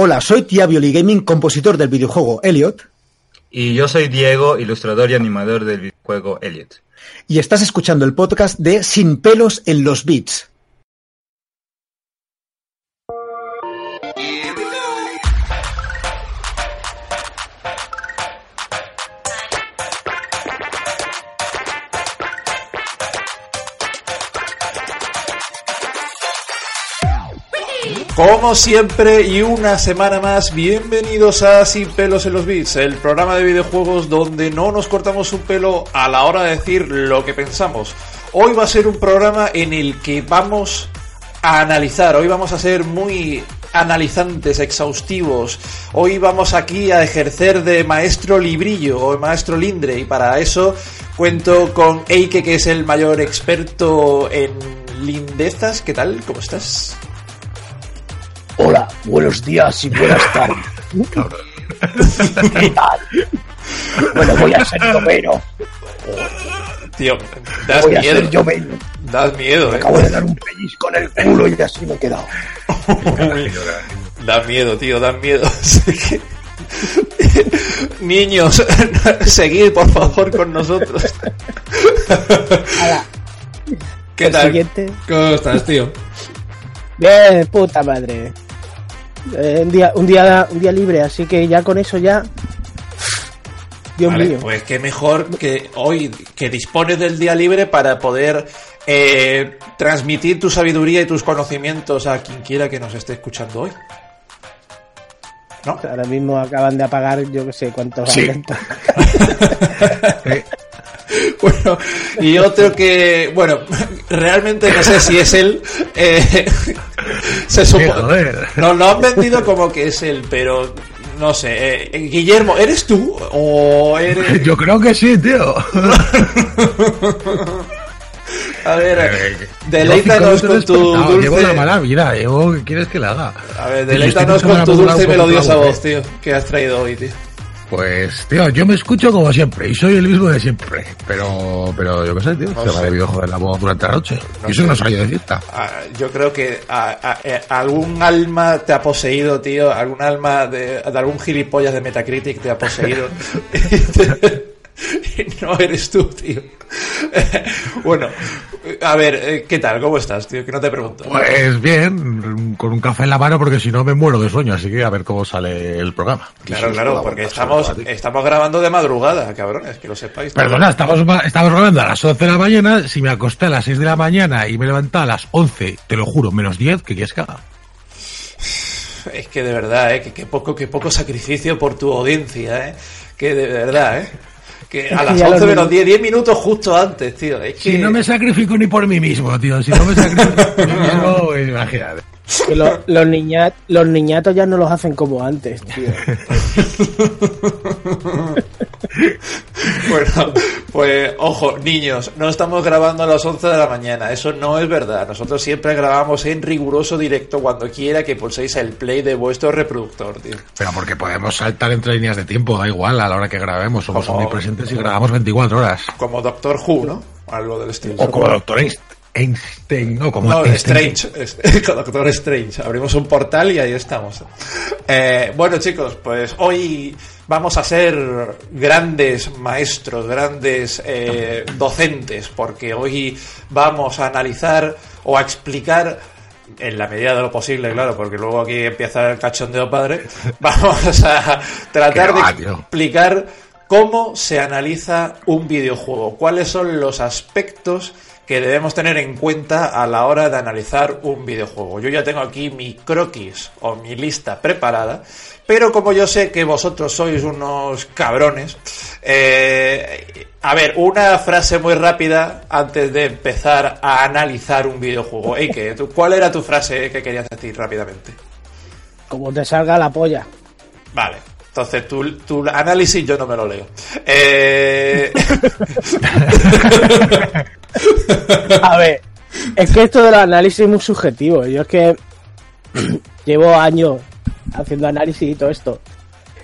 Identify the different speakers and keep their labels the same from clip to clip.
Speaker 1: Hola, soy Tiavioli Gaming, compositor del videojuego Elliot.
Speaker 2: Y yo soy Diego, ilustrador y animador del videojuego Elliot.
Speaker 1: Y estás escuchando el podcast de Sin pelos en los beats.
Speaker 3: Como siempre y una semana más, bienvenidos a Sin pelos en los bits, el programa de videojuegos donde no nos cortamos un pelo a la hora de decir lo que pensamos. Hoy va a ser un programa en el que vamos a analizar, hoy vamos a ser muy analizantes, exhaustivos. Hoy vamos aquí a ejercer de maestro librillo o maestro lindre y para eso cuento con Eike que es el mayor experto en lindezas. ¿Qué tal? ¿Cómo estás?
Speaker 4: Hola, buenos días y buenas tardes. ¿Qué tal? Bueno, voy a ser Lloveno.
Speaker 3: Tío, das
Speaker 4: Voy a
Speaker 3: miedo.
Speaker 4: ser Lloveno.
Speaker 3: Das miedo,
Speaker 4: Me
Speaker 3: eh.
Speaker 4: acabo de dar un pellizco en el culo y así me he quedado.
Speaker 3: Da miedo, tío, da miedo. Niños, seguid por favor con nosotros. ¿Qué
Speaker 5: El
Speaker 3: tal?
Speaker 5: siguiente.
Speaker 3: ¿Cómo estás, tío?
Speaker 5: Bien, puta madre. Eh, un, día, un, día, un día libre, así que ya con eso ya. Dios
Speaker 3: Vale,
Speaker 5: mío.
Speaker 3: pues qué mejor que hoy que dispones del día libre para poder eh, transmitir tu sabiduría y tus conocimientos a quien quiera que nos esté escuchando hoy. ¿No?
Speaker 5: Ahora mismo acaban de apagar, yo que sé cuántos
Speaker 4: Sí.
Speaker 5: alientos.
Speaker 3: Bueno, y otro que, bueno, realmente no sé si es él. eh, se supone. Nos lo han vendido como que es él, pero no sé. eh, Guillermo, ¿eres tú? ¿O eres.?
Speaker 4: Yo creo que sí, tío.
Speaker 3: A ver,
Speaker 4: Eh,
Speaker 3: deleítanos con tu dulce.
Speaker 6: Llevo la mala vida, llevo, ¿qué quieres que la haga?
Speaker 3: A ver, deleítanos
Speaker 6: con
Speaker 3: tu dulce y melodiosa voz, tío, que has traído hoy, tío.
Speaker 6: Pues, tío, yo me escucho como siempre y soy el mismo de siempre. Pero, pero yo qué sé, tío,
Speaker 3: No
Speaker 6: se me ha debido joder la voz durante la noche.
Speaker 3: No
Speaker 6: y eso no salí de fiesta.
Speaker 3: Ah, yo creo que a- a- eh, algún alma te ha poseído, tío. Algún alma de, de algún gilipollas de Metacritic te ha poseído. no eres tú, tío. bueno, a ver, eh, ¿qué tal? ¿Cómo estás, tío? Que no te pregunto.
Speaker 6: Pues bien, con un café en la mano porque si no me muero de sueño, así que a ver cómo sale el programa.
Speaker 3: Claro, claro, porque estamos, estamos grabando de madrugada, cabrones, que lo sepáis.
Speaker 6: Perdona, estamos, estamos grabando a las 11 de la mañana, si me acosté a las 6 de la mañana y me levanté a las 11, te lo juro, menos 10, ¿qué quieres que haga?
Speaker 3: Es que de verdad, ¿eh? Que, que poco, que poco sacrificio por tu audiencia, ¿eh? Que de verdad, ¿eh? Que a las
Speaker 5: ya
Speaker 3: 11
Speaker 5: los
Speaker 3: menos
Speaker 5: niños-
Speaker 3: 10, 10 minutos justo antes, tío. Es que...
Speaker 6: Si no me sacrifico ni por mí mismo, tío, si no me sacrifico por mí mismo, pues imagínate.
Speaker 5: Que lo- los, niñat, los niñatos ya no los hacen como antes, tío.
Speaker 3: Bueno, pues ojo, niños, no estamos grabando a las 11 de la mañana, eso no es verdad. Nosotros siempre grabamos en riguroso directo cuando quiera que pulséis el play de vuestro reproductor, tío.
Speaker 6: Pero porque podemos saltar entre líneas de tiempo, da igual, a la hora que grabemos, somos omnipresentes y grabamos 24 horas.
Speaker 3: Como Doctor Who, ¿no? Algo del estilo.
Speaker 6: O como Doctor Einstein, no, como
Speaker 3: No,
Speaker 6: Einstein.
Speaker 3: Strange, es- con Doctor Strange. Abrimos un portal y ahí estamos. Eh, bueno, chicos, pues hoy vamos a ser grandes maestros, grandes eh, docentes, porque hoy vamos a analizar o a explicar. En la medida de lo posible, claro, porque luego aquí empieza el cachondeo padre. Vamos a tratar
Speaker 6: va,
Speaker 3: de
Speaker 6: tío.
Speaker 3: Cómo se analiza un videojuego, cuáles son los aspectos que debemos tener en cuenta a la hora de analizar un videojuego. Yo ya tengo aquí mi croquis o mi lista preparada, pero como yo sé que vosotros sois unos cabrones, eh, a ver, una frase muy rápida antes de empezar a analizar un videojuego. Eike, ¿tú- ¿cuál era tu frase que querías decir rápidamente?
Speaker 5: Como te salga la polla.
Speaker 3: Vale. Entonces, tu, tu análisis yo no me lo leo. Eh...
Speaker 5: A ver, es que esto del análisis es muy subjetivo. Yo es que llevo años haciendo análisis y todo esto.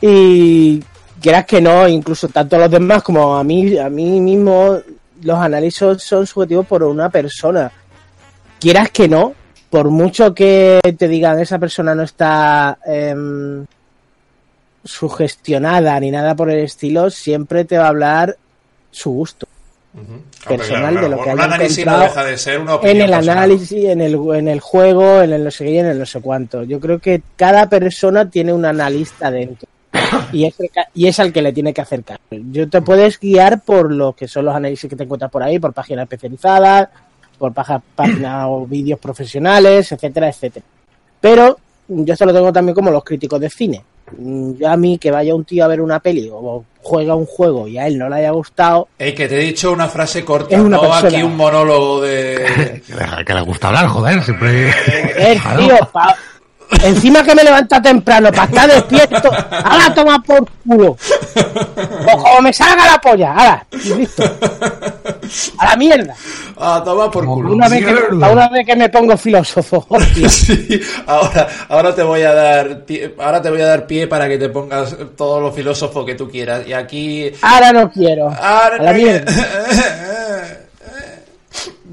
Speaker 5: Y quieras que no, incluso tanto los demás como a mí, a mí mismo, los análisis son subjetivos por una persona. Quieras que no, por mucho que te digan esa persona no está em, sugestionada ni nada por el estilo, siempre te va a hablar su gusto personal de lo que
Speaker 3: un
Speaker 5: haya
Speaker 3: no deja de ser una
Speaker 5: en el
Speaker 3: personal.
Speaker 5: análisis, en el, en el juego, en el no sé qué y en el no sé cuánto. Yo creo que cada persona tiene un analista dentro. Y es, el y es al que le tiene que hacer caso. Yo te puedes guiar por lo que son los análisis que te encuentras por ahí, por páginas especializadas, por páginas o vídeos profesionales, etcétera, etcétera. Pero yo esto lo tengo también como los críticos de cine. Mm, Yo a mí que vaya un tío a ver una peli o juega un juego y a él no le haya gustado,
Speaker 3: Ey, que te he dicho una frase corta,
Speaker 5: Es una
Speaker 3: no
Speaker 5: persona.
Speaker 3: aquí un monólogo de...
Speaker 6: Que, que le gusta hablar, joder, siempre.
Speaker 5: Joder,
Speaker 6: Claro.
Speaker 5: tío, pa- encima que me levanta temprano para estar despierto, ahora toma por culo. O como me salga la polla, ahora, y listo. A la mierda.
Speaker 3: Ah, toma por culo.
Speaker 5: Una vez, que, una vez que me pongo filósofo.
Speaker 3: Sí, ahora, ahora te voy a dar pie, ahora te voy a dar pie para que te pongas todo lo filósofo que tú quieras. Y aquí.
Speaker 5: Ahora no quiero.
Speaker 3: Ahora
Speaker 5: A la mierda.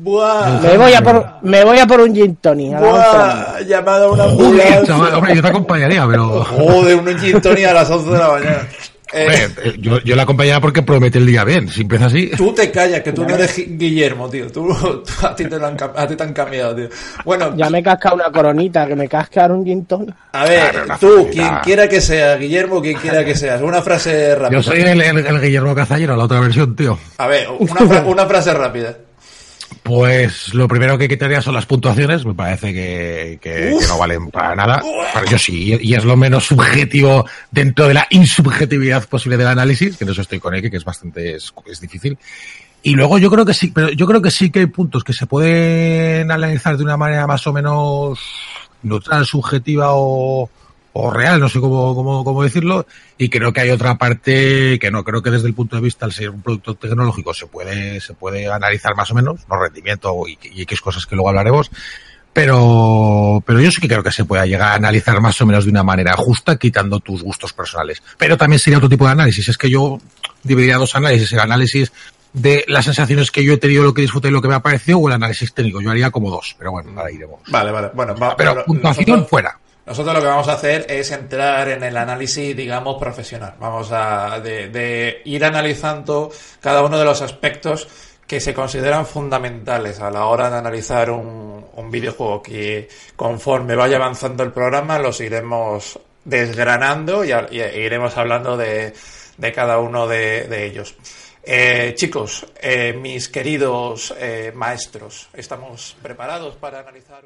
Speaker 3: Buah.
Speaker 5: Me voy a por, me voy a por un gin tonic.
Speaker 3: Buah. Llamada a una ambulancia.
Speaker 6: hombre, yo te acompañaría, pero.
Speaker 3: Joder, un gin tonic a las 11 de la mañana. Eh,
Speaker 6: Hombre, yo, yo la acompañaría porque promete el día bien. Si empieza así.
Speaker 3: Tú te callas, que tú no eres Guillermo, tío. Tú, tú- a, ti te lo han, a ti te han cambiado, tío. Bueno,
Speaker 5: Ya me casca una coronita, que me casca un gin tonic.
Speaker 3: a ver,
Speaker 6: Claro,
Speaker 3: tú, quien quiera que sea, Guillermo, quien quiera que seas, una frase rápida.
Speaker 6: Yo soy el, el, el Guillermo Cazallero, la otra versión, tío.
Speaker 3: A ver, una, fra- una frase rápida.
Speaker 6: Pues lo primero que quitaría son las puntuaciones, me parece que, que- que no valen para nada. Pero yo sí, y es lo menos subjetivo dentro de la insubjetividad posible del análisis, que en eso estoy con Eke, que es bastante es, es difícil. Y luego yo creo que sí, pero yo creo que sí que hay puntos que se pueden analizar de una manera más o menos neutral, subjetiva o, o real, no sé cómo, cómo, cómo decirlo, y creo que hay otra parte que no, creo que desde el punto de vista al ser un producto tecnológico se puede, se puede analizar más o menos, no rendimiento y, y X cosas que luego hablaremos, pero, pero yo sí que creo que se pueda llegar a analizar más o menos de una manera justa, quitando tus gustos personales. Pero también sería otro tipo de análisis, es que yo dividiría dos análisis, el análisis de las sensaciones que yo he tenido, lo que disfruté y lo que me ha parecido, o el análisis técnico. Yo haría como dos, pero bueno, ahora iremos.
Speaker 3: Vale, vale. Bueno, va-
Speaker 6: Pero
Speaker 3: pero
Speaker 6: puntuación
Speaker 3: nosotros-
Speaker 6: fuera.
Speaker 3: Nosotros lo que vamos a hacer es entrar en el análisis, digamos, profesional. Vamos a de, ir analizando cada uno de los aspectos que se consideran fundamentales a la hora de analizar un, un videojuego que conforme vaya avanzando el programa los iremos desgranando y, y iremos hablando de, de cada uno de, de ellos. Eh, chicos, eh, mis queridos eh, maestros, ¿estamos preparados para analizar?